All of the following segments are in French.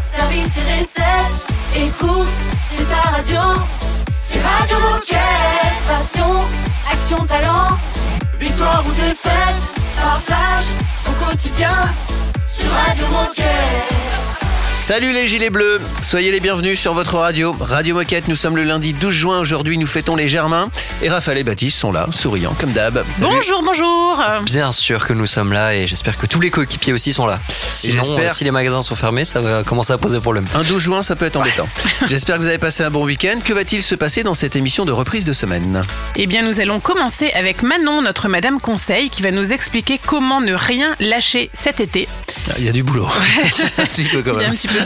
service et recettes. Écoute, c'est ta radio. C'est Radio Moquette. Passion, action, talent. Victoire ou défaite, partage ton quotidien sur Radio Moquette. Salut les gilets bleus, soyez les bienvenus sur votre radio. Radio Moquette, nous sommes le lundi 12 juin, aujourd'hui nous fêtons les Germains. Et Raphaël et Baptiste sont là, souriants comme d'hab. Salut. Bonjour, bonjour. Bien sûr que nous sommes là et j'espère que tous les coéquipiers aussi sont là. Sinon, j'espère- euh, si les magasins sont fermés, ça va commencer à poser problème. Un 12 juin, ça peut être embêtant. J'espère que vous avez passé un bon week-end. Que va-t-il se passer dans cette émission de reprise de semaine? Eh bien, nous allons commencer avec Manon, notre Madame Conseil, qui va nous expliquer comment ne rien lâcher cet été. Ah, Il y a du boulot. un petit peu quand Il y a un même. petit peu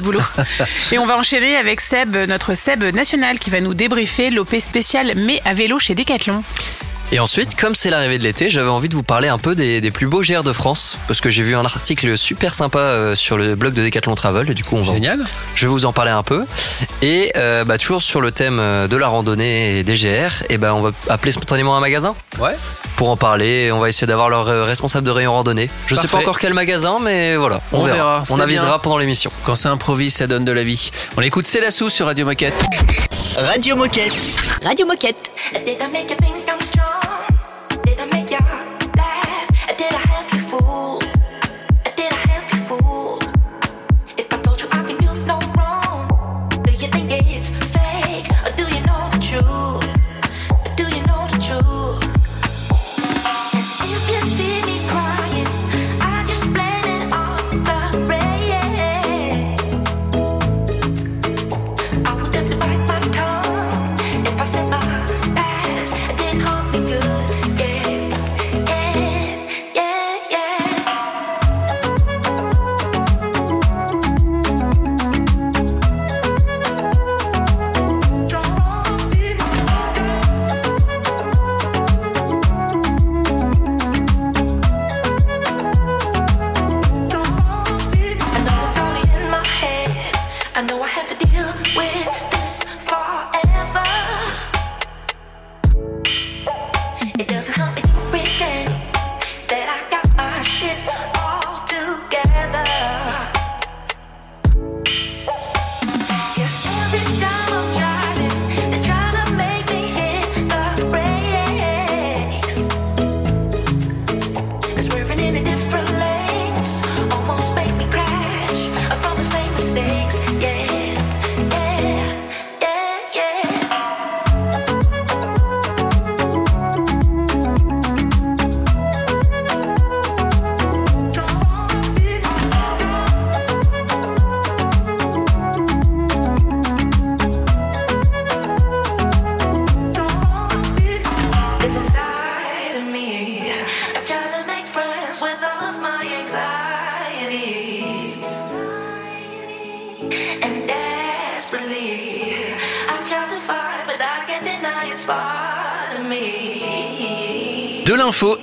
Et on va enchaîner avec Seb, notre Seb national, qui va nous débriefer l'OP spécial mais à vélo chez Decathlon. Et ensuite, comme c'est l'arrivée de l'été, j'avais envie de vous parler un peu des, des plus beaux GR de France parce que j'ai vu un article super sympa euh, sur le blog de Decathlon Travel et du coup on va, Génial. je vais vous en parler un peu. Et euh, bah, toujours sur le thème euh, de la randonnée et des GR, et ben on va appeler spontanément un magasin Ouais. pour en parler. On va essayer d'avoir leur responsable de rayon randonnée. Je sais Parfait. pas encore quel magasin, mais voilà, on, On verra. verra, On c'est avisera bien. pendant l'émission. Quand ça improvise, ça donne de la vie. On écoute C'est la sous sur Radio Moquette. Radio Moquette. Radio Moquette.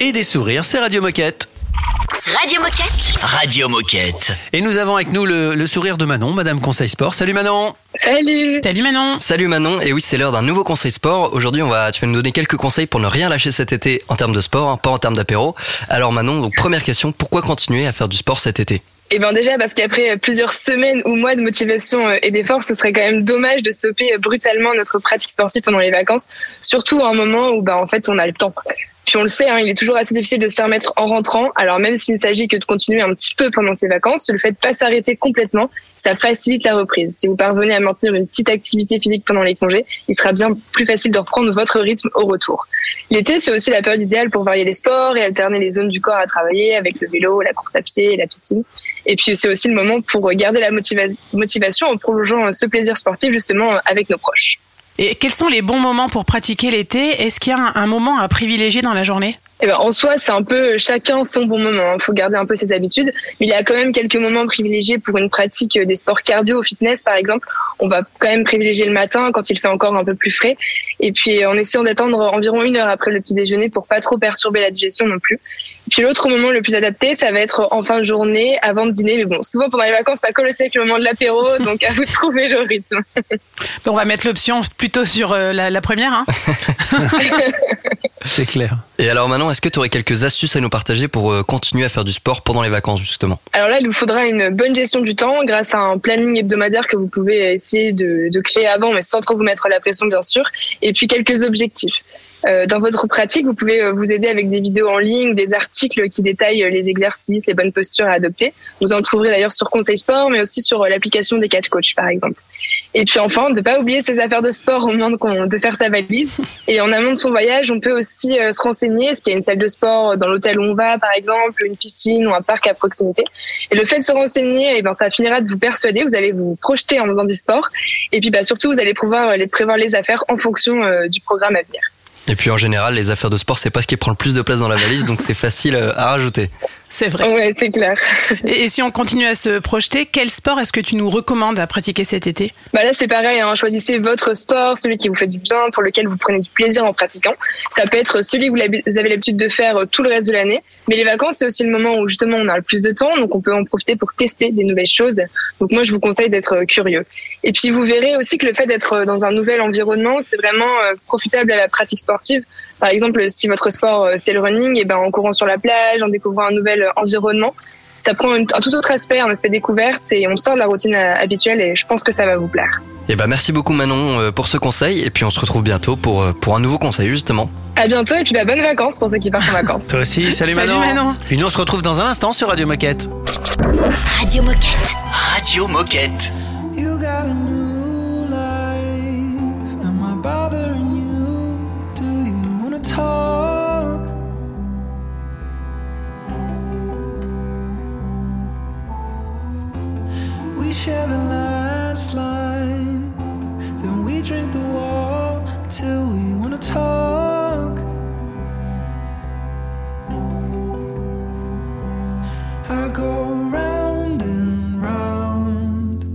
Et des sourires, c'est Radio Moquette. Radio Moquette. Radio Moquette. Et nous avons avec nous le, le sourire de Manon, Madame Conseil Sport. Salut Manon Salut Salut Manon Salut Manon, et oui c'est l'heure d'un nouveau conseil sport. Aujourd'hui on va, tu vas nous donner quelques conseils pour ne rien lâcher cet été en termes de sport, hein, pas en termes d'apéro. Alors Manon, donc première question, pourquoi continuer à faire du sport cet été? Eh bien déjà parce qu'après plusieurs semaines ou mois de motivation euh, et d'efforts, ce serait quand même dommage de stopper euh, brutalement notre pratique sportive pendant les vacances, surtout à un moment où bah en fait on a le temps. Puis on le sait, hein, il est toujours assez difficile de s'y remettre en rentrant. Alors même s'il ne s'agit que de continuer un petit peu pendant ces vacances, le fait de pas s'arrêter complètement, ça facilite la reprise. Si vous parvenez à maintenir une petite activité physique pendant les congés, il sera bien plus facile de reprendre votre rythme au retour. L'été, c'est aussi la période idéale pour varier les sports et alterner les zones du corps à travailler avec le vélo, la course à pied et la piscine. Et puis c'est aussi le moment pour garder la motiva- motivation en prolongeant ce plaisir sportif justement avec nos proches. Et quels sont les bons moments pour pratiquer l'été? Est-ce qu'il y a un, moment à privilégier dans la journée? Eh ben, en soi, c'est un peu chacun son bon moment. Il faut garder un peu ses habitudes. Il y a quand même quelques moments privilégiés pour une pratique des sports cardio au fitness, par exemple. On va quand même privilégier le matin quand il fait encore un peu plus frais. Et puis, en essayant d'attendre environ une heure après le petit déjeuner pour pas trop perturber la digestion non plus. Puis, l'autre moment le plus adapté, ça va être en fin de journée, avant de dîner. Mais bon, souvent pendant les vacances, ça colle aussi avec le moment de l'apéro. donc, à vous de trouver le rythme. On va mettre l'option plutôt sur euh, la, la première. Hein C'est clair. Et alors maintenant, est-ce que tu aurais quelques astuces à nous partager pour euh, continuer à faire du sport pendant les vacances justement? Alors là, il vous faudra une bonne gestion du temps grâce à un planning hebdomadaire que vous pouvez essayer de, de créer avant, mais sans trop vous mettre la pression, bien sûr. Et puis quelques objectifs. Euh, dans votre pratique, vous pouvez euh, vous aider avec des vidéos en ligne, des articles qui détaillent euh, les exercices, les bonnes postures à adopter. Vous en trouverez d'ailleurs sur Conseil Sport, mais aussi sur l'application des catch coach, par exemple. Et puis enfin, ne pas oublier ses affaires de sport au moment de, de faire sa valise. Et en amont de son voyage, on peut aussi se renseigner, est-ce qu'il y a une salle de sport dans l'hôtel où on va, par exemple, une piscine ou un parc à proximité? Et le fait de se renseigner, eh ben, ça finira de vous persuader, vous allez vous projeter en faisant du sport. Et puis bah, surtout, vous allez pouvoir les prévoir les affaires en fonction du programme à venir. Et puis en général, les affaires de sport, c'est pas ce qui prend le plus de place dans la valise, donc c'est facile euh, à rajouter. C'est vrai. Ouais, c'est clair. Et, et si on continue à se projeter, quel sport est-ce que tu nous recommandes à pratiquer cet été? Bah là, c'est pareil. Hein. Choisissez votre sport, celui qui vous fait du bien, pour lequel vous prenez du plaisir en pratiquant. Ça peut être celui que vous avez l'habitude de faire euh, tout le reste de l'année. Mais les vacances, c'est aussi le moment où justement on a le plus de temps, donc on peut en profiter pour tester des nouvelles choses. Donc moi, je vous conseille d'être euh, curieux. Et puis vous verrez aussi que le fait d'être euh, dans un nouvel environnement, c'est vraiment profitable à la pratique sportive. Par exemple, si votre sport euh, c'est le running, et ben en courant sur la plage, en découvrant un nouvel euh, environnement, ça prend un tout autre aspect, un aspect découverte, et on sort de la routine euh, habituelle. Et je pense que ça va vous plaire. Et bah merci beaucoup Manon pour ce conseil, et puis on se retrouve bientôt pour, pour un nouveau conseil justement. À bientôt et puis bah, bonnes vacances pour ceux qui partent en vacances. Toi aussi, salut, Salut, Manon. Manon. Et nous, on se retrouve dans un instant sur Radio Moquette. Radio Moquette. Radio Moquette. You got a talk? We share the last line. Then we drink the till we wanna talk. I go round and round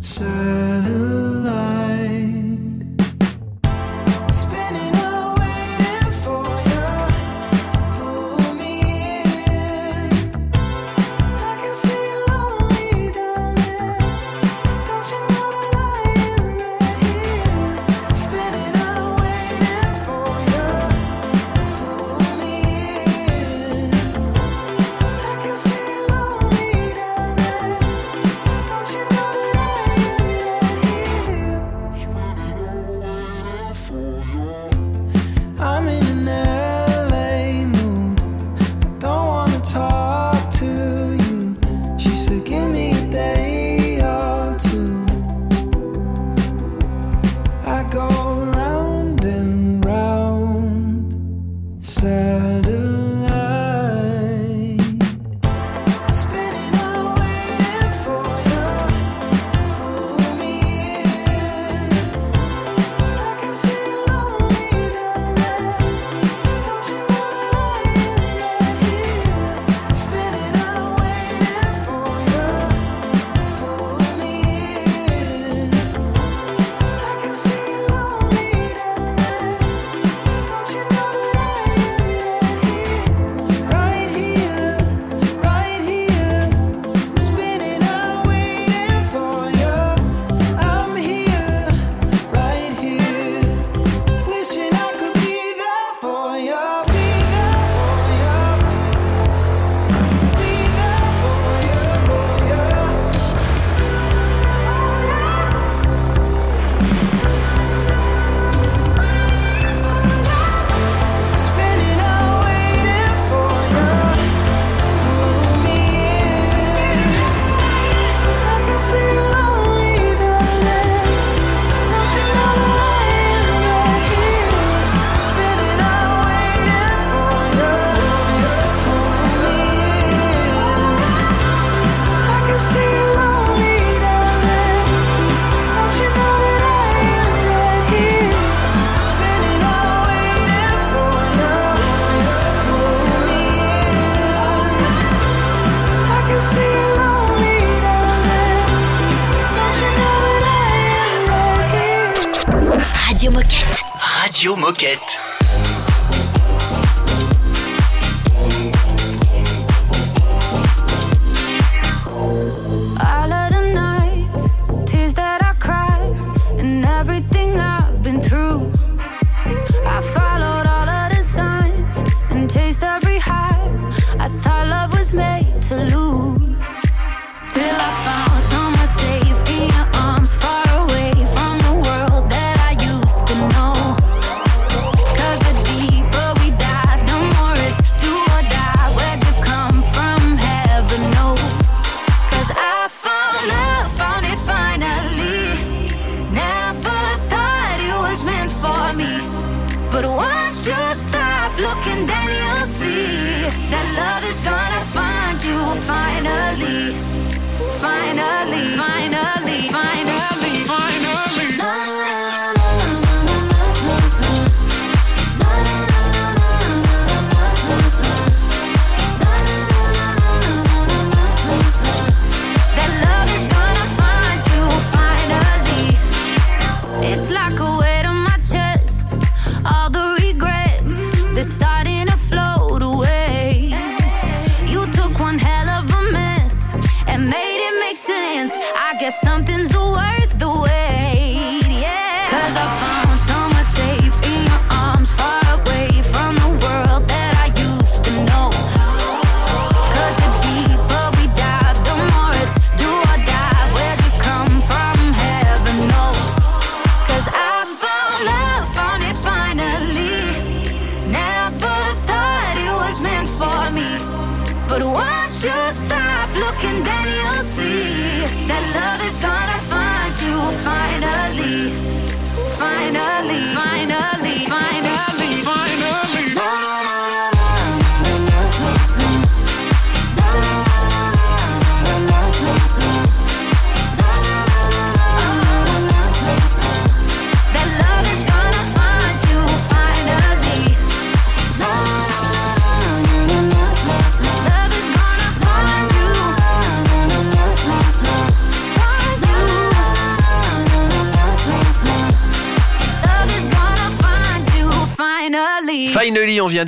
satellite. Radio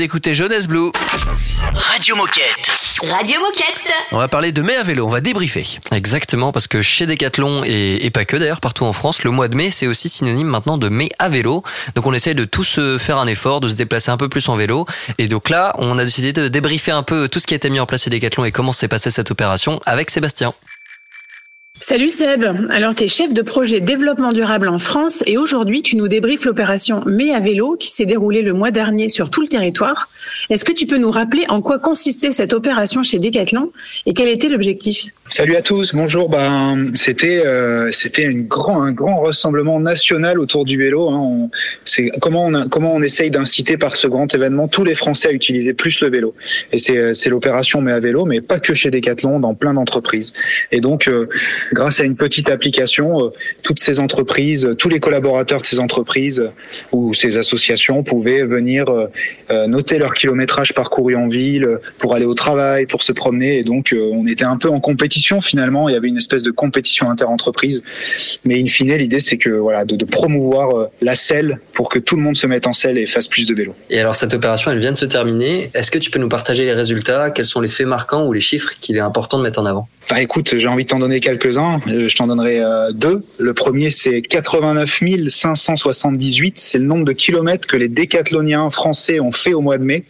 d'écouter Jeunesse Blue. Radio Moquette. Radio Moquette. On va parler de mai à vélo, on va débriefer. Exactement, parce que chez Decathlon et, et pas que d'ailleurs, partout en France, le mois de mai, c'est aussi synonyme maintenant de mai à vélo. Donc on essaye de tous faire un effort, de se déplacer un peu plus en vélo. Et donc là, on a décidé de débriefer un peu tout ce qui a été mis en place chez Decathlon et comment s'est passée cette opération avec Sébastien. Salut Seb, alors tu es chef de projet développement durable en France et aujourd'hui tu nous débriefes l'opération Mais à vélo qui s'est déroulée le mois dernier sur tout le territoire. Est-ce que tu peux nous rappeler en quoi consistait cette opération chez Decathlon et quel était l'objectif? Salut à tous, bonjour. Ben, c'était euh, c'était grand un grand rassemblement national autour du vélo. Hein. Comment on comment on essaye d'inciter par ce grand événement tous les Français à utiliser plus le vélo. Et c'est euh, c'est l'opération mais à vélo, mais pas que chez Decathlon, dans plein d'entreprises. Et donc euh, grâce à une petite application, euh, toutes ces entreprises, euh, tous les collaborateurs de ces entreprises euh, ou ces associations pouvaient venir noter leur kilométrage parcouru en ville pour aller au travail, pour se promener. Et donc, on était un peu en compétition finalement. Il y avait une espèce de compétition inter-entreprise. Mais in fine, l'idée, c'est que voilà, de, de promouvoir la selle pour que tout le monde se mette en selle et fasse plus de vélo. Et alors cette opération, elle vient de se terminer. Est-ce que tu peux nous partager les résultats? Quels sont les faits marquants ou les chiffres qu'il est important de mettre en avant? Bah écoute, j'ai envie de t'en donner quelques-uns. Euh, Je t'en donnerai euh, deux. Le premier, c'est 89 578. C'est le nombre de kilomètres que les décathloniens français ont fait au mois de mai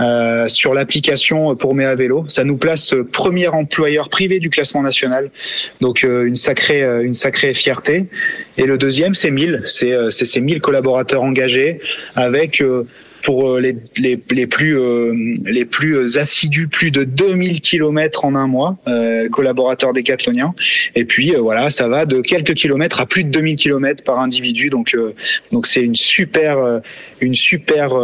euh, sur l'application pour Mai à vélo. Ça nous place premier employeur privé du classement national. Donc une sacrée une sacrée fierté. Et le deuxième, c'est 1000. C'est ces 1000 collaborateurs engagés avec pour euh, les, les, les plus euh, les plus assidus, plus de 2000 kilomètres en un mois, euh, collaborateurs décathloniens. Et puis euh, voilà, ça va de quelques kilomètres à plus de 2000 kilomètres par individu. Donc euh, donc c'est une super euh, une super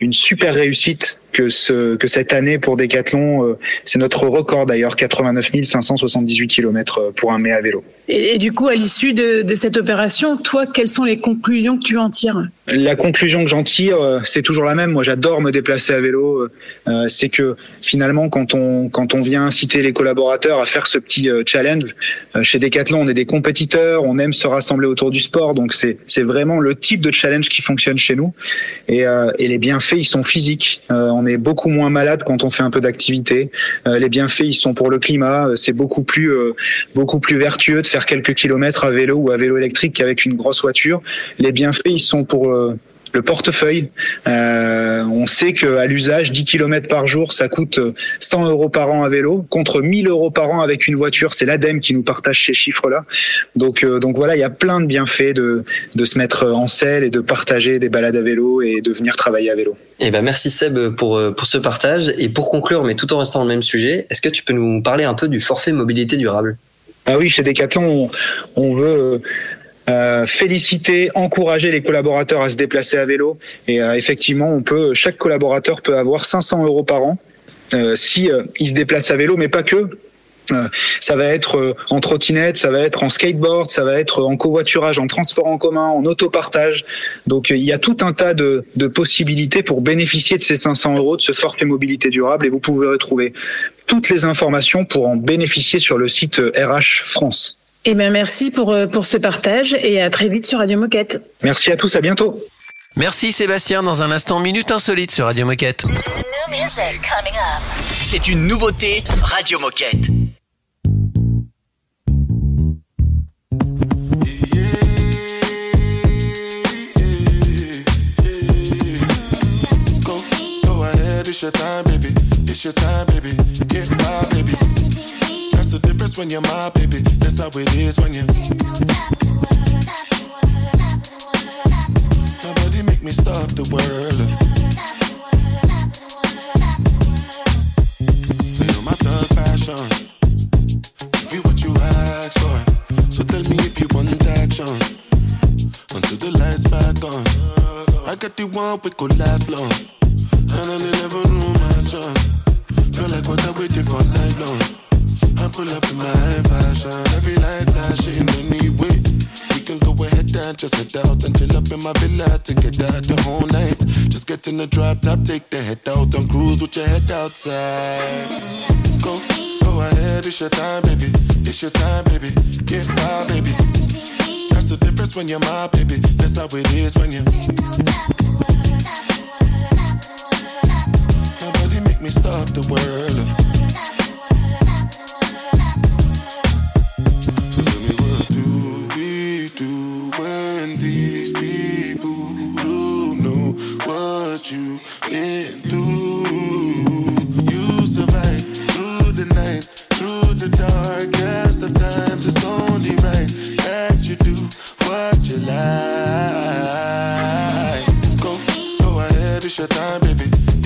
une super réussite que ce que cette année pour Decathlon, euh, c'est notre record d'ailleurs, 89 578 kilomètres pour un mai à vélo. et, et du coup, à l'issue de, de cette opération, toi, quelles sont les conclusions que tu en tires? La conclusion que j'en tire, euh, c'est toujours la même. Moi, j'adore me déplacer à vélo. Euh, c'est que finalement, quand on quand on vient inciter les collaborateurs à faire ce petit challenge, chez Decathlon, on est des compétiteurs, on aime se rassembler autour du sport, donc c'est vraiment le type de challenge qui fonctionne chez nous. Et, et les bienfaits, ils sont physiques. Euh, on est beaucoup moins malade quand on fait un peu d'activité. Euh, les bienfaits, ils sont pour le climat. Euh, C'est beaucoup plus euh, beaucoup plus vertueux de faire quelques kilomètres à vélo ou à vélo électrique qu'avec une grosse voiture. Les bienfaits, ils sont pour le portefeuille. Euh, on sait qu'à l'usage, 10 km par jour, ça coûte 100 euros par an à vélo, contre 1000 euros par an avec une voiture. C'est l'ADEME qui nous partage ces chiffres-là. Donc, euh, donc voilà, il y a plein de bienfaits de, de se mettre en selle et de partager des balades à vélo et de venir travailler à vélo. Eh ben merci Seb pour euh, pour ce partage et pour conclure, mais tout en restant dans le même sujet, est-ce que tu peux nous parler un peu du forfait mobilité durable? Ah oui, chez Decathlon, on, on veut euh, féliciter, encourager les collaborateurs à se déplacer à vélo. Et euh, effectivement, on peut, chaque collaborateur peut avoir 500 euros par an euh, si euh, il se déplace à vélo, mais pas que. Euh, ça va être en trottinette, ça va être en skateboard, ça va être en covoiturage, en transport en commun, en autopartage. Donc il y a tout un tas de, de possibilités pour bénéficier de ces 500 euros de ce forfait mobilité durable et vous pouvez retrouver toutes les informations pour en bénéficier sur le site RH France. Eh bien, merci pour, euh, pour ce partage et à très vite sur Radio Moquette. Merci à tous, à bientôt. Merci Sébastien. Dans un instant, Minute Insolite sur Radio Moquette. C'est une nouveauté Radio Moquette. Go, go ahead, it's your time, baby. It's your time, baby. Get my baby. The difference when you're my baby. That's how it is when you. Nobody make me stop the world. Feel my thug passion. Give you what you asked for. So tell me if you want action. Until the lights back on. I got the one we could last long. And I never knew my chance. Feel like what I waited for night long. I pull up in my fashion. Every light flashing anyway. We can go ahead and just head out and chill up in my villa to get out the whole night. Just get in the drop top, take the head out and cruise with your head outside. Go, go ahead, it's your time, baby. It's your time, baby. Get my baby. That's the difference when you're my baby. That's how it is when you. Nobody make me stop the world.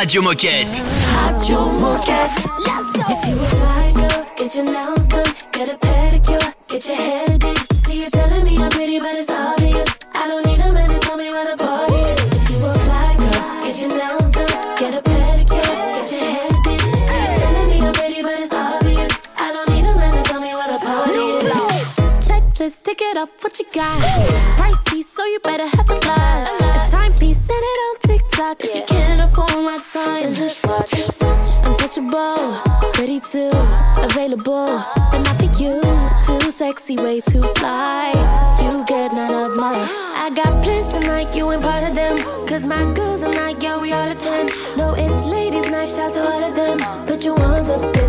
Radio Moquette. Radio Moquette. Let's go. If you a fly girl, get your nails done, get a pedicure, get your hair did. See you telling me I'm pretty, but it's obvious. I don't need a man to tell me where the party is. If you a fly girl, get your nails done, get a pedicure, get your hair did. See you telling me I'm pretty, but it's obvious. I don't need a man to tell me where the party is. Checklist, tick it off, what you got? Too, available, but not for you. Too sexy, way too fly. You get none of my. I got plans tonight, you ain't part of them. Cause my girls are not, yeah, we all attend. No, it's ladies' night, shout to all of them. Put your ones up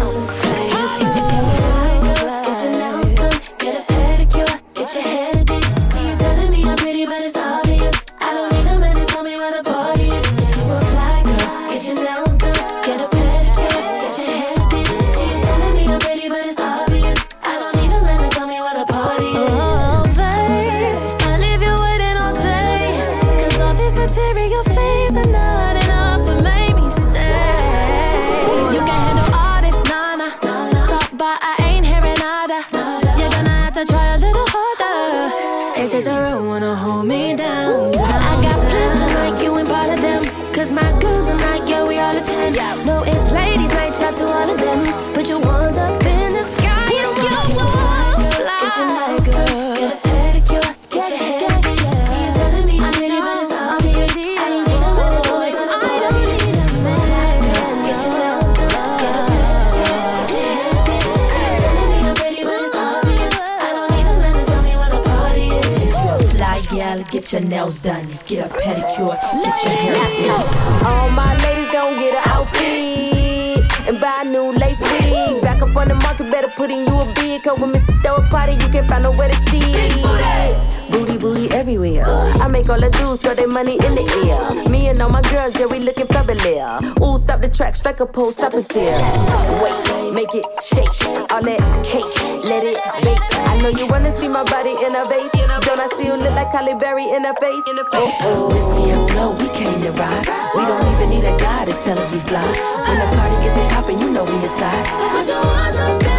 nails done, get a pedicure, get your hair fixed. All my ladies gon' get an outfit and buy a new lace wig. Back up on the market, better put in you a bid. Cause when Mrs. Throw a party, you can't find nowhere to see it. Booty, booty everywhere. I make all the dudes throw their money in the air. Me and all my girls, yeah, we looking fabulous. Ooh, stop the track, strike a pose, stop and stare. Wait, make it shake. All that cake, let it bake. I know you wanna see my body in a vase. Don't I still look like Halle Berry in a oh, face? Oh, oh. Missy and Flo, we came to ride. We don't even need a guy to tell us we fly. When the party get the poppin', you know we inside. Put your hands up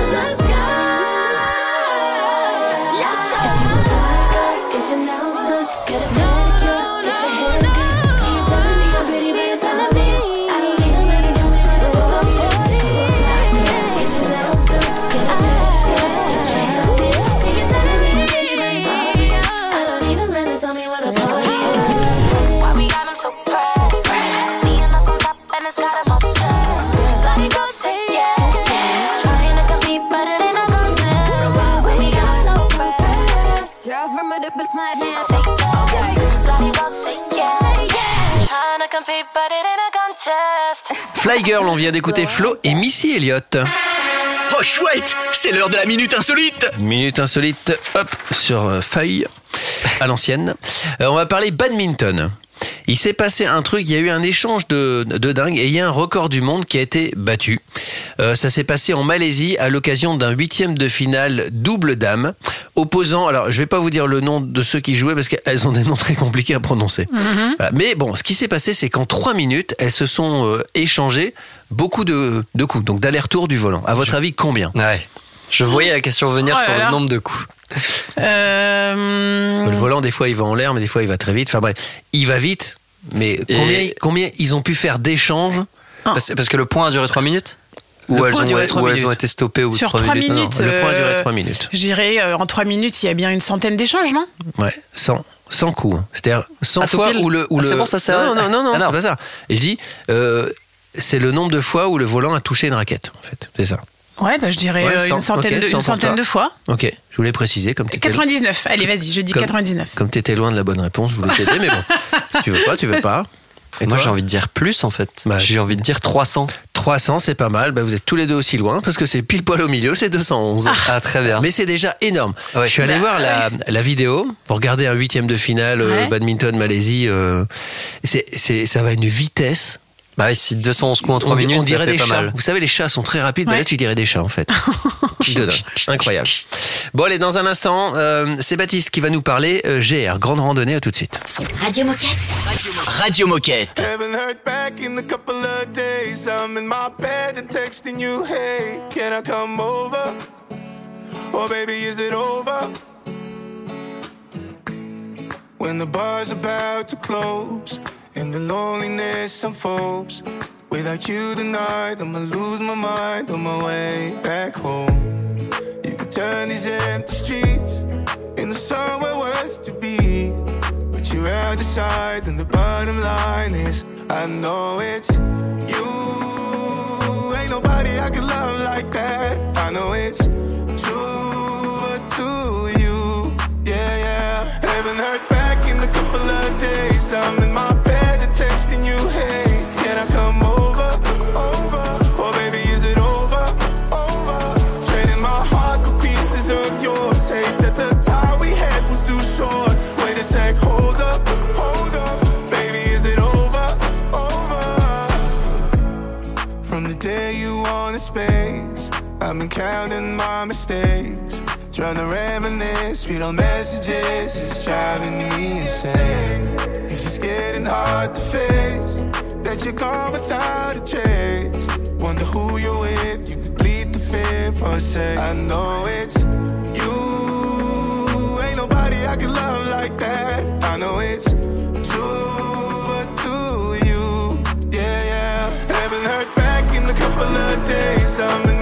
Fly Girl, on vient d'écouter Flo et Missy Elliott. Oh chouette, c'est l'heure de la minute insolite. Minute insolite, hop, sur euh, feuille, à l'ancienne. Euh, on va parler badminton. Il s'est passé un truc, il y a eu un échange de, de dingue et il y a un record du monde qui a été battu. Euh, ça s'est passé en Malaisie à l'occasion d'un huitième de finale double dame, opposant, alors je vais pas vous dire le nom de ceux qui jouaient parce qu'elles ont des noms très compliqués à prononcer. Voilà. Mais bon, ce qui s'est passé, c'est qu'en trois minutes, elles se sont euh, échangées beaucoup de, de coups, donc d'aller-retour du volant. À votre avis, combien? Ouais. Je voyais la question venir Oh sur là là. le nombre de coups. Euh, Le volant, des fois, il va en l'air, mais des fois, il va très vite. Enfin bref, il va vite, mais Et- combien, combien ils ont pu faire d'échanges Parce, parce que le point a duré 3 minutes Ou Le elles, ont, ou elles minutes. ont été stoppées au bout de Sur 3 trois minutes. minutes. Non, le point a duré euh, 3 minutes. Je dirais, euh, en trois minutes, il y a bien une centaine d'échanges, non? Ouais, 100, 100 coups. hein. C'est-à-dire 100 Ah, fois où le. Où Ah, le... c'est bon, ça sert- Non, non, non, non, Ah, non. c'est pas ça. Et je dis, euh, c'est le nombre de fois où le volant a touché une raquette, en fait. C'est ça. Ouais, bah, je dirais Ouais, euh, 100, une centaine, de, 100 une centaine de fois. Ok, je voulais préciser, comme tu étais. 99, allez, vas-y, je dis Comme- 99. Comme t'étais loin de la bonne réponse, je voulais t'aider, mais bon. Si tu veux pas, tu veux pas. Et Moi j'ai envie de dire plus en fait. Bah, j'ai envie de dire 300. 300, c'est pas mal. Bah, vous êtes tous les deux aussi loin parce que c'est pile poil au milieu, c'est 211. Ah, très bien. Mais c'est déjà énorme. Ouais. Je suis allé Bah, voir la, la vidéo. Vous regardez un huitième de finale euh, Ouais. badminton Malaisie. euh, c'est, c'est, ça va à une vitesse. Bah oui, si 211 coups en 3 on, minutes, on dirait ça fait des pas chats. mal. Vous savez, les chats sont très rapides. Bah Ouais. là, tu dirais des chats en fait. Incroyable. Bon, allez, dans un instant, euh, c'est Baptiste qui va nous parler euh, GR, grande randonnée. À tout de suite. Radio Moquette. Radio Moquette. Haven't heard back in a couple of days. I'm in my bed and texting you, hey, can I come over? Oh, baby, is it over? When the bar's about to close and the loneliness unfolds. Without you tonight, I'ma lose my mind on my way back home. You can turn these empty streets into somewhere worth to be. But you're out the side, and the bottom line is I know it's you. Ain't nobody I can love like that. I know it's true, but do you? Yeah, yeah. Haven't heard back in a couple of days. I'm in my bed Trying to reminisce, read all messages, it's driving me insane. Cause it's getting hard to face that you're gone without a trace. Wonder who you're with, you could bleed the fear for a sec. I know it's you, ain't nobody I can love like that. I know it's true, but do you? Yeah, yeah. Haven't heard back in a couple of days. I'm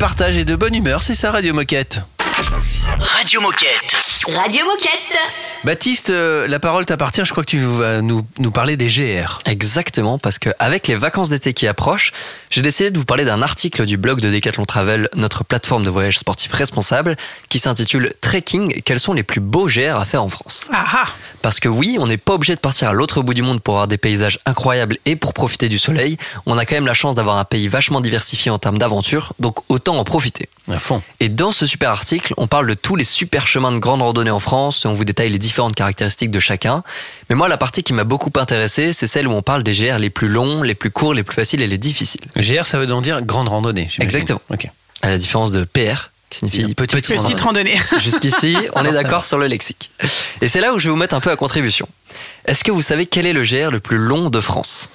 Partage et de bonne humeur, c'est ça Radio Moquette. Radio Moquette. Radio Moquette. Baptiste, euh, la parole t'appartient, je crois que tu vas nous, nous parler des GR. Exactement, parce que avec les vacances d'été qui approchent, j'ai décidé de vous parler d'un article du blog de Decathlon Travel, notre plateforme de voyage sportif responsable, qui s'intitule Trekking, quels sont les plus beaux GR à faire en France Ah ah Parce que oui, on n'est pas obligé de partir à l'autre bout du monde pour avoir des paysages incroyables et pour profiter du soleil. On a quand même la chance d'avoir un pays vachement diversifié en termes d'aventure, donc autant en profiter. À fond. Et dans ce super article, on parle de tous les super chemins de grande randonnée en France et on vous détaille les différentes caractéristiques de chacun. Mais moi, la partie qui m'a beaucoup intéressé, c'est celle où on parle des GR les plus longs, les plus courts, les plus faciles et les difficiles. GR, ça veut donc dire grande randonnée. Exactement. Ok. À la différence de PR, qui signifie Petite petite, Petite randonnée. Jusqu'ici, on est d'accord sur le lexique. Et c'est là où je vais vous mettre un peu à contribution. Est-ce que vous savez quel est le GR le plus long de France?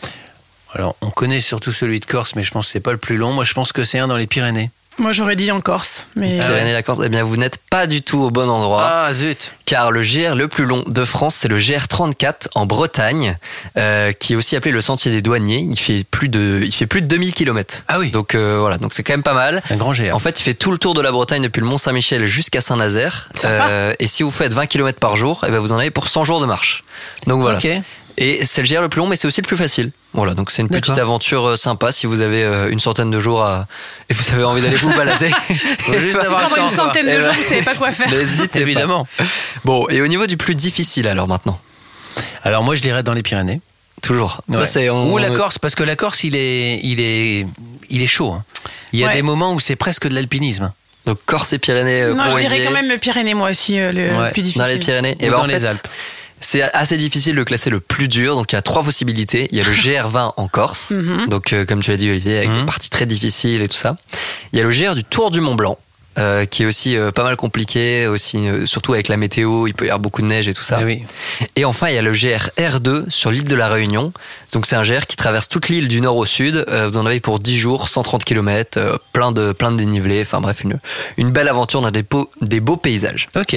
Alors, on connaît surtout celui de Corse, mais je pense que c'est pas le plus long. Moi, je pense que c'est un dans les Pyrénées. Moi, j'aurais dit en Corse, mais Pyrénées, la Corse Eh bien, vous n'êtes pas du tout au bon endroit. Ah, zut Car le GR le plus long de France, c'est le GR34 en Bretagne, euh, qui est aussi appelé le Sentier des Douaniers. Il fait plus de, il fait plus de 2000 km. Ah oui. Donc euh, voilà, donc c'est quand même pas mal. Un grand GR. En fait, il fait tout le tour de la Bretagne depuis le Mont Saint-Michel jusqu'à Saint-Nazaire. Euh, et si vous faites 20 km par jour, eh ben vous en avez pour 100 jours de marche. Donc voilà. Ok. Et c'est le GR le plus long, mais c'est aussi le plus facile. Voilà, donc c'est une petite aventure euh, sympa si vous avez euh, une centaine de jours à... et vous avez envie d'aller vous balader. Faut juste avoir le pendant une centaine de jours, vous savez pas quoi faire. N'hésitez pas. Évidemment. Bon, et au niveau du plus difficile alors maintenant Alors, moi, je dirais dans les Pyrénées. toujours. Ouais. on- Ou la Corse, parce que la Corse, il est, il est, il est chaud. hein. Il y a Ouais. des moments où c'est presque de l'alpinisme. Donc Corse et Pyrénées. euh, Non, je dirais quand même Pyrénées, moi aussi, le Ouais, plus difficile. Dans les Pyrénées Ou ben, dans en les Alpes. C'est assez difficile de classer le plus dur, donc il y a trois possibilités. Il y a le GR20 en Corse, Mhm. donc euh, comme tu l'as dit Olivier, avec Mhm. des parties très difficiles et tout ça. Il y a le GR du Tour du Mont Blanc, euh, qui est aussi euh, pas mal compliqué, aussi euh, surtout avec la météo, il peut y avoir beaucoup de neige et tout ça. Ah oui. Et enfin, il y a le GR R2 sur l'île de la Réunion. Donc c'est un GR qui traverse toute l'île du nord au sud. Euh, vous en avez pour 10 jours, 130 km, euh, plein de plein de dénivelés. Enfin bref, une une belle aventure dans des beaux, des beaux paysages. Ok.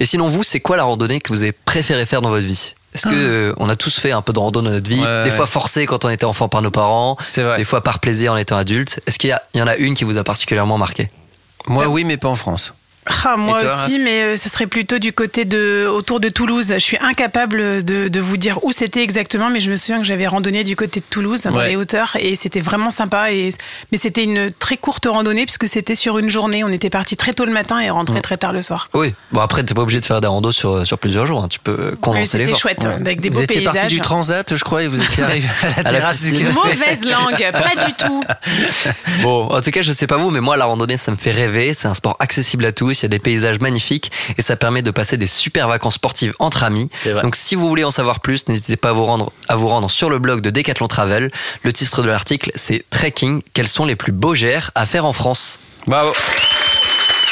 Et sinon vous, c'est quoi la randonnée que vous avez préféré faire dans votre vie? Est-ce que euh, on a tous fait un peu de randonnée dans notre vie Ouais, Des fois forcé quand on était enfant par nos parents, des fois par plaisir en étant adulte. Est-ce qu'il y, a- il y en a une qui vous a particulièrement marqué? Moi, oui, mais pas en France. Ah, moi toi, aussi, mais euh, ça serait plutôt du côté de autour de Toulouse. Je suis incapable de, de vous dire où c'était exactement, mais je me souviens que j'avais randonné du côté de Toulouse, dans Ouais. les hauteurs, et c'était vraiment sympa. Et, mais c'était une très courte randonnée puisque c'était sur une journée. On était parti très tôt le matin et rentré Mm. très tard le soir. Oui. Bon après, t'es pas obligé de faire des randos sur sur plusieurs jours. hein. Tu peux condenser C'était l'effort. chouette, Ouais. avec des vous beaux étiez paysages. parti du transat, je crois, et vous étiez arrivé à la À la terrasse café. Mauvaise langue, pas du tout. Bon, en tout cas, je sais pas vous, mais moi, la randonnée, ça me fait rêver. C'est un sport accessible à tous. Il y a des paysages magnifiques et ça permet de passer des super vacances sportives entre amis. Donc, si vous voulez en savoir plus, n'hésitez pas à vous rendre, à vous rendre sur le blog de Decathlon Travel. Le titre de l'article, c'est Trekking. Quels sont les plus beaux GR à faire en France? Bravo.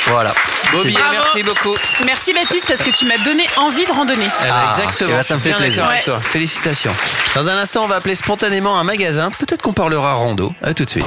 Voilà. Beau billet, Bravo. merci beaucoup. Merci Baptiste parce que tu m'as donné envie de randonner. Eh ben, Ah, exactement. eh ben, ça me fait plaisir. d'accord avec toi. Félicitations. Dans un instant, on va appeler spontanément un magasin. Peut-être qu'on parlera rando. À tout de suite.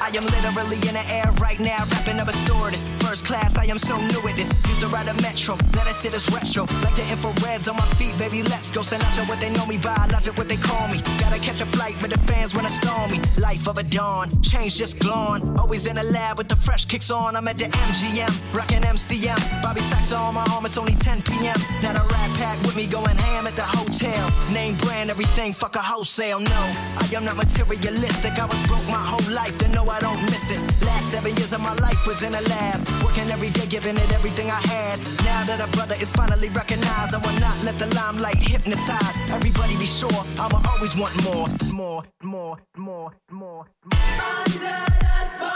I am literally in the air right now, rapping up a stewardess. First class, I am so new at this. Used to ride a metro, let us hit us retro. Like the infrareds on my feet, baby, let's go. Sinatra, what they know me by, logic, what they call me. Gotta catch a flight with the fans when I storm me. Life of a dawn, change just glowing. Always in the lab with the fresh kicks on. I'm at the MGM, rocking MCM. Bobby Sacks on my arm, it's only 10 p.m. Got a rat pack with me going ham at the hotel. Name brand, everything, fuck a wholesale. No, I am not materialistic. I was broke my whole life, and no, I don't miss it. Last seven years of my life was in a lab, working every day, giving it everything I had. Now that a brother is finally recognized, I will not let the limelight hypnotize. Everybody be sure, I'ma always want more, more, more, more, more. Yeah,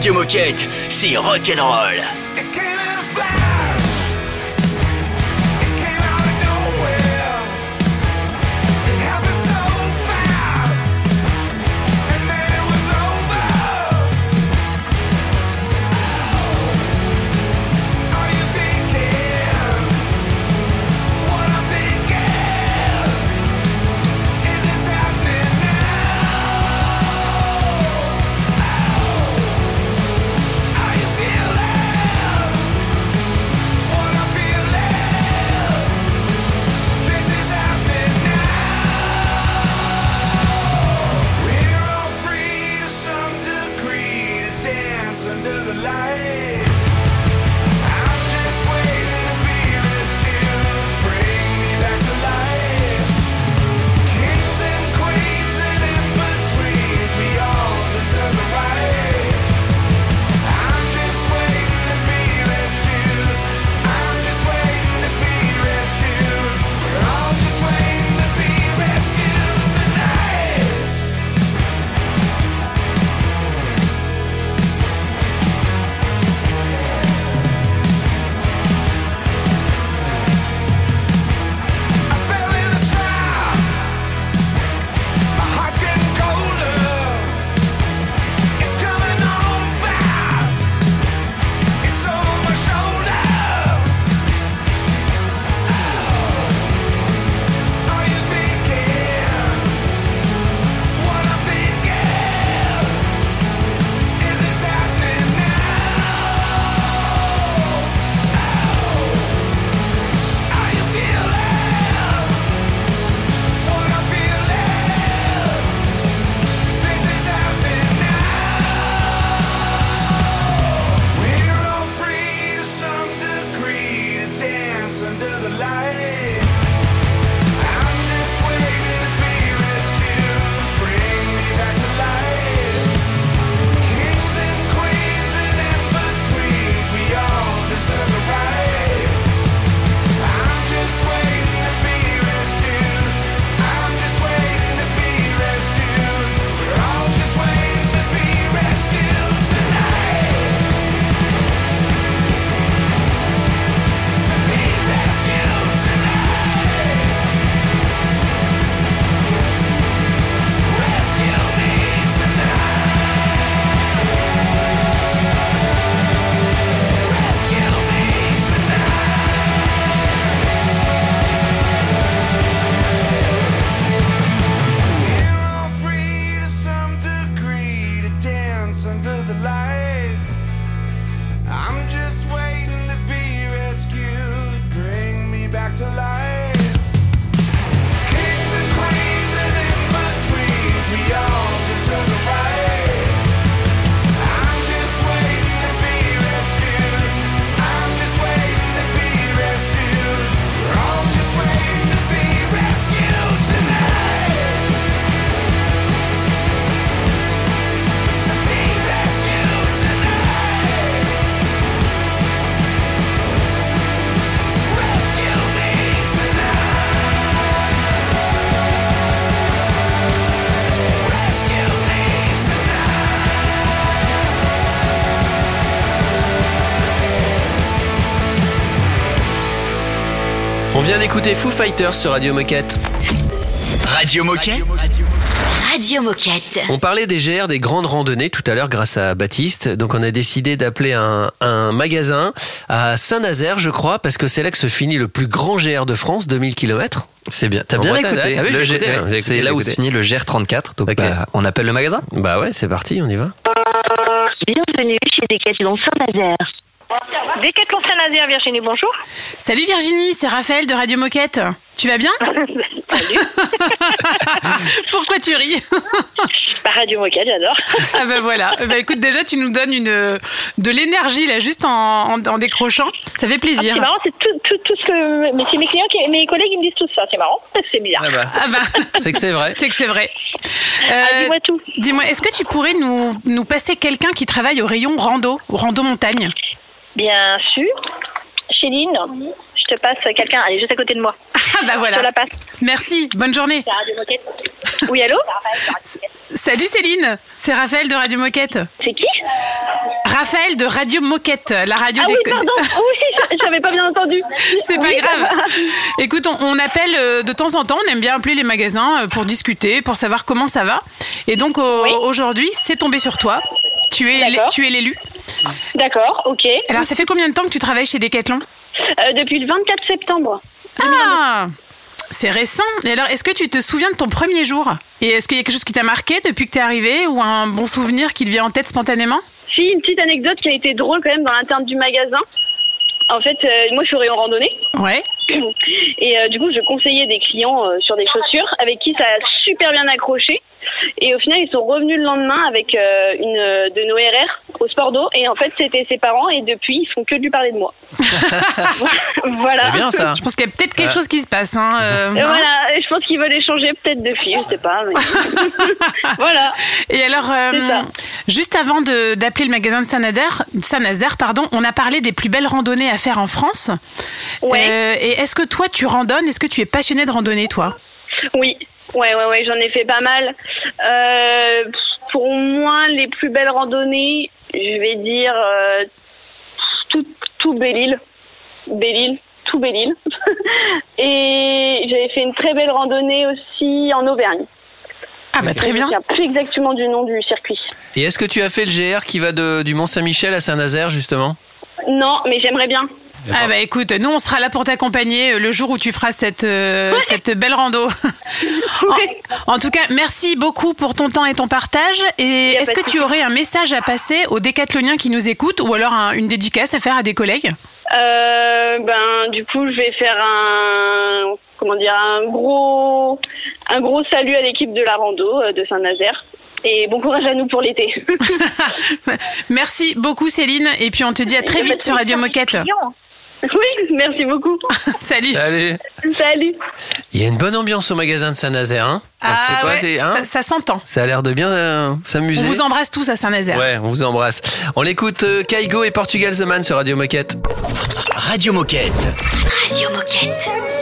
Radio Moquette, c'est rock'n'roll. Vient d'écouter Foo Fighters sur Radio Moquette. Radio Moquette Radio Moquette. On parlait des GR, des grandes randonnées tout à l'heure grâce à Baptiste. Donc on a décidé d'appeler un, un magasin à Saint-Nazaire, je crois, parce que c'est là que se finit le plus grand GR de France, 2000 km. C'est bien. T'as En bien écouté. t'as vu, Le j'ai G- écouté, hein, C'est là où se finit le GR34. Donc Ok. bah, on appelle le magasin. Bah ouais, c'est parti, on y va. Bienvenue chez Decathlon Saint-Nazaire. Décathlon Saint-Nazaire, Virginie, bonjour. Salut Virginie, c'est Raphaël de Radio Moquette. Tu vas bien Pourquoi tu ris Bah, Radio Moquette, j'adore. Ah bah voilà. Bah écoute, déjà tu nous donnes une de l'énergie là, juste en, en, en décrochant. Ça fait plaisir. C'est marrant, c'est tout, tout, tout ce que. Mais c'est mes clients, qui, mes collègues, ils me disent tout ça, c'est marrant. C'est bizarre. Ah bah, Ah bah, c'est que c'est vrai. c'est que c'est vrai. Euh, Ah, dis-moi tout. Dis-moi, est-ce que tu pourrais nous, nous passer quelqu'un qui travaille au rayon rando, ou rando montagne Bien sûr. Chéline, je te passe quelqu'un, elle est juste à côté de moi. Ah bah Je voilà. te la passe. Merci, bonne journée. Radio Moquette. Oui, allô Salut Céline, c'est Raphaël de Radio Moquette. C'est qui Raphaël de Radio Moquette, la radio Ah des... oui, pardon, oui, j'avais pas bien entendu. C'est pas Oui, grave. Écoute, on, on appelle euh, de temps en temps, on aime bien appeler les magasins euh, pour discuter, pour savoir comment ça va. Et donc au- aujourd'hui, c'est tombé sur toi. Tu es, tu es l'élu. D'accord, ok. Alors ça fait combien de temps que tu travailles chez Decathlon Euh, depuis le 24 septembre. Ah c'est récent. Et alors, est-ce que tu te souviens de ton premier jour? Et est-ce qu'il y a quelque chose qui t'a marqué depuis que t'es arrivé ou un bon souvenir qui te vient en tête spontanément? Si, une petite anecdote qui a été drôle quand même dans l'interne du magasin. En fait, euh, moi je suis au rayon randonnée. Ouais. Et euh, du coup, je conseillais des clients euh, sur des chaussures avec qui ça a super bien accroché. Et au final, ils sont revenus le lendemain avec euh, une euh, de nos RR au sport d'eau. Et en fait, c'était ses parents. Et depuis, ils font que de lui parler de moi. voilà. C'est bien ça. Je pense qu'il y a peut-être quelque Ouais. chose qui se passe. Hein, euh, Et voilà, je pense qu'ils veulent échanger peut-être de filles, je sais pas. mais- voilà. Et alors, euh, juste avant de- d'appeler le magasin de Saint-Nazaire, Saint-Nazaire, pardon, on a parlé des plus belles randonnées à faire en France. Ouais. Euh, et est-ce que toi, tu randonnes? Est-ce que tu es passionné de randonnée, toi? Oui, ouais, ouais, ouais, j'en ai fait pas mal. Euh, pour moi, les plus belles randonnées, je vais dire euh, tout, tout Belle-Île. Belle-Île, tout Belle-Île. Et j'avais fait une très belle randonnée aussi en Auvergne. Ah bah très Je bien. me souviens plus exactement du nom du circuit. Et est-ce que tu as fait le GR qui va de, du Mont-Saint-Michel à Saint-Nazaire, justement? Non, mais j'aimerais bien. Ah bah écoute, nous on sera là pour t'accompagner euh, le jour où tu feras cette, euh, cette belle rando. en, en tout cas, merci beaucoup pour ton temps et ton partage. Et est-ce que tu aurais un message à passer aux décathloniens qui nous écoutent ou alors un- une dédicace à faire à des collègues? Euh, ben, du coup, je vais faire un, comment dire, un gros, un gros salut à l'équipe de la rando de Saint-Nazaire. Et bon courage à nous pour l'été. Merci beaucoup Céline et puis on te dit à très vite sur Radio Moquette. Oui, merci beaucoup. Salut. Salut. Salut. Il y a une bonne ambiance au magasin de Saint-Nazaire. Hein. Ah, ah ouais, hein ça, s'entend. Ça a l'air de bien euh, s'amuser. On vous embrasse tous à Saint-Nazaire. Ouais, on vous embrasse. On écoute euh, Kaigo et Portugal The Man sur Radio Moquette. Radio Moquette. Radio Moquette.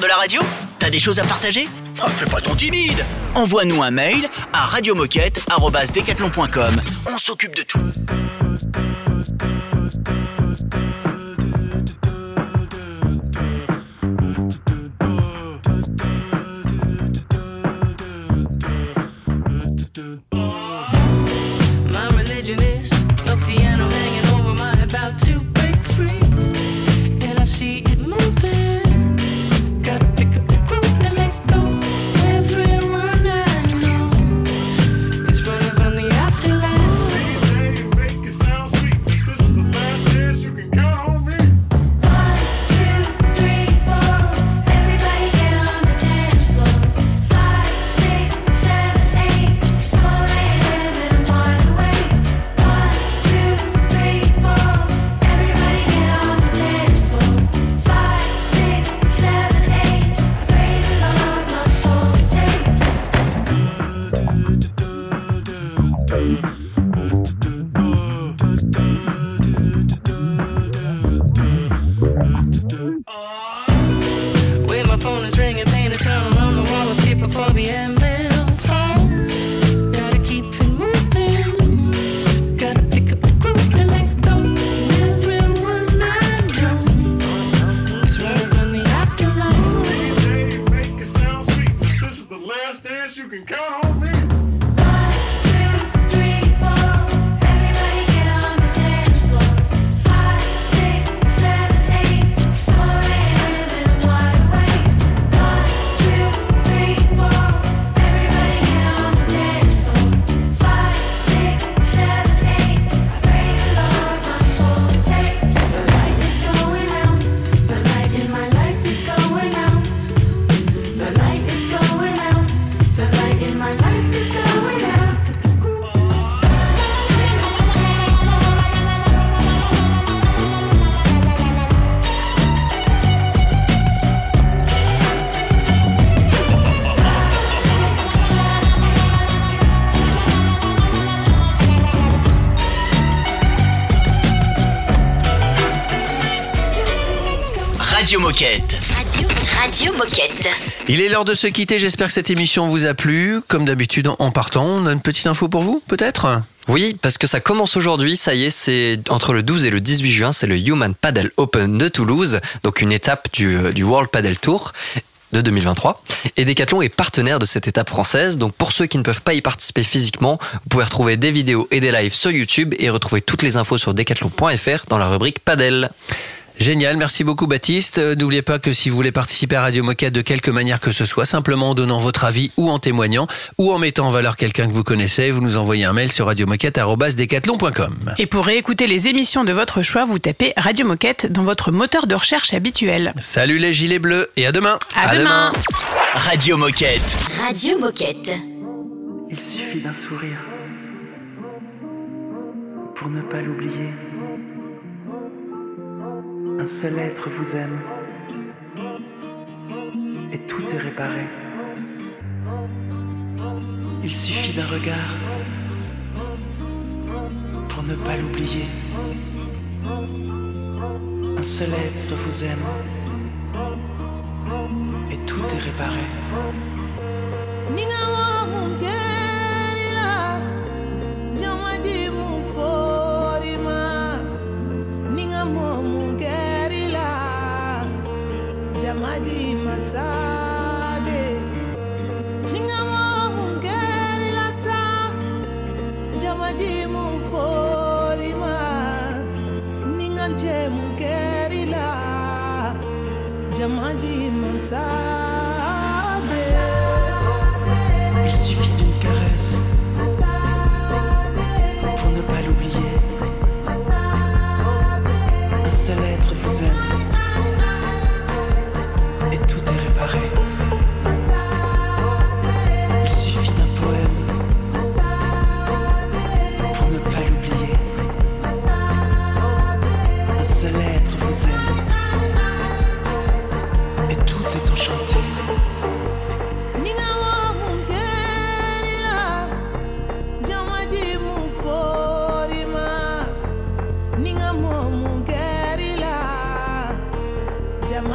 de la radio T'as des choses à partager? Ah, fais pas ton timide Envoie-nous un mail à radiomoquette.com. On s'occupe de tout. Moquette. Radio, Radio Moquette. Il est l'heure de se quitter. J'espère que cette émission vous a plu. Comme d'habitude, en partant, on a une petite info pour vous, peut-être? Oui, parce que ça commence aujourd'hui, ça y est, c'est entre le 12 et le 18 juin, c'est le Human Paddle Open de Toulouse, donc une étape du, euh, du World Paddle Tour de 2023. Et Decathlon est partenaire de cette étape française, donc pour ceux qui ne peuvent pas y participer physiquement, vous pouvez retrouver des vidéos et des lives sur YouTube et retrouver toutes les infos sur decathlon.fr dans la rubrique Paddle. Génial, merci beaucoup Baptiste. Euh, N'oubliez pas que si vous voulez participer à Radio Moquette de quelque manière que ce soit, simplement en donnant votre avis ou en témoignant ou en mettant en valeur quelqu'un que vous connaissez, vous nous envoyez un mail sur radiomoquette.decathlon.com. Et pour réécouter les émissions de votre choix, vous tapez Radio Moquette dans votre moteur de recherche habituel. Salut les gilets bleus et à demain. À, demain. Radio Moquette. Radio Moquette. Il suffit d'un sourire pour ne pas l'oublier. Un seul être vous aime et tout est réparé. Il suffit d'un regard pour ne pas l'oublier. Un seul être vous aime et tout est réparé. Jamaji masade. Sa, jamaji muforima. Ninganje masade. Il suffit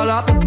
All of the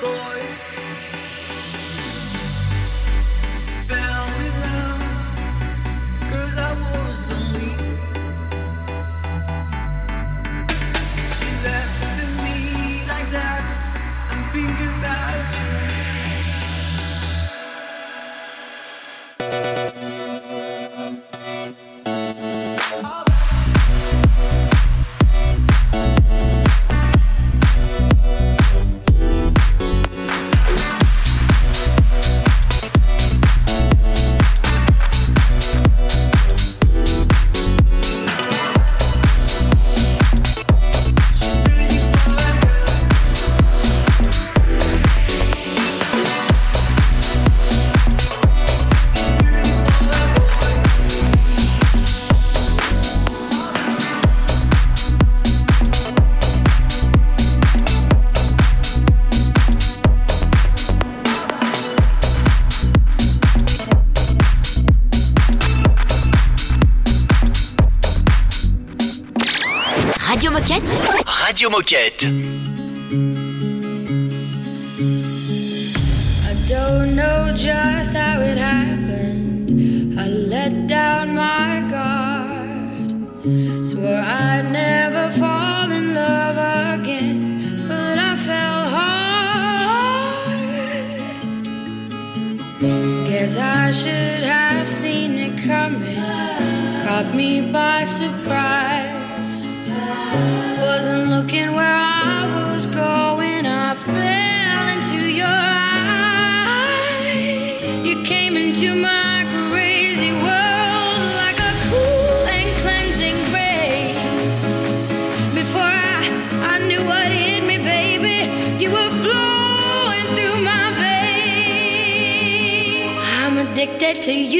boy. Moquette. To you.